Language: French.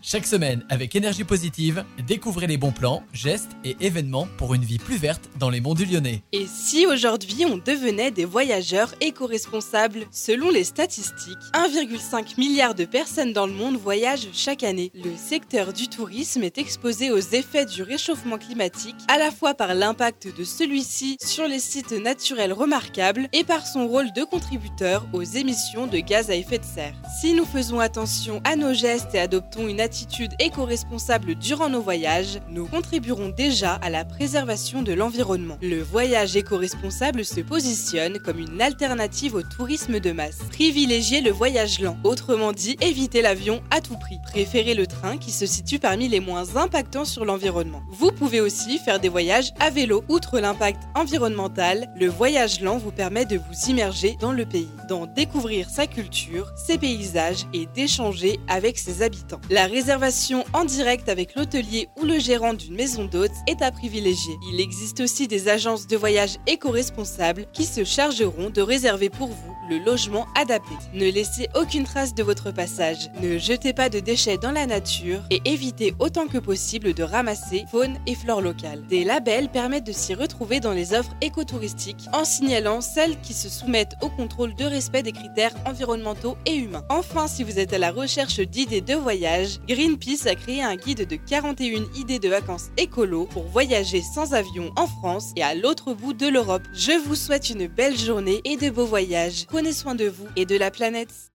Chaque semaine, avec énergie positive, découvrez les bons plans, gestes et événements pour une vie plus verte dans les monts du Lyonnais. Et si aujourd'hui on devenait des voyageurs éco-responsables? Selon les statistiques, 1,5 milliard de personnes dans le monde voyagent chaque année. Le secteur du tourisme est exposé aux effets du réchauffement climatique, à la fois par l'impact de celui-ci sur les sites naturels remarquables et par son rôle de contributeur aux émissions de gaz à effet de serre. Si nous faisons attention à nos gestes et adoptons une attitude éco-responsable durant nos voyages, nous contribuerons déjà à la préservation de l'environnement. Le voyage éco-responsable se positionne comme une alternative au tourisme de masse. Privilégiez le voyage lent, autrement dit, évitez l'avion à tout prix. Préférez le train qui se situe parmi les moins impactants sur l'environnement. Vous pouvez aussi faire des voyages à vélo. Outre l'impact environnemental, le voyage lent vous permet de vous immerger dans le pays, d'en découvrir sa culture, ses paysages et d'échanger avec ses habitants. La réservation en direct avec l'hôtelier ou le gérant d'une maison d'hôtes est à privilégier. Il existe aussi des agences de voyage éco-responsables qui se chargeront de réserver pour vous le logement adapté. Ne laissez aucune trace de votre passage, ne jetez pas de déchets dans la nature et évitez autant que possible de ramasser faune et flore locale. Des labels permettent de s'y retrouver dans les offres écotouristiques en signalant celles qui se soumettent au contrôle de respect des critères environnementaux et humains. Enfin, si vous êtes à la recherche d'idées de voyage, Greenpeace a créé un guide de 41 idées de vacances écolo pour voyager sans avion en France et à l'autre bout de l'Europe. Je vous souhaite une belle journée et de beaux voyages. Prenez soin de vous et de la planète.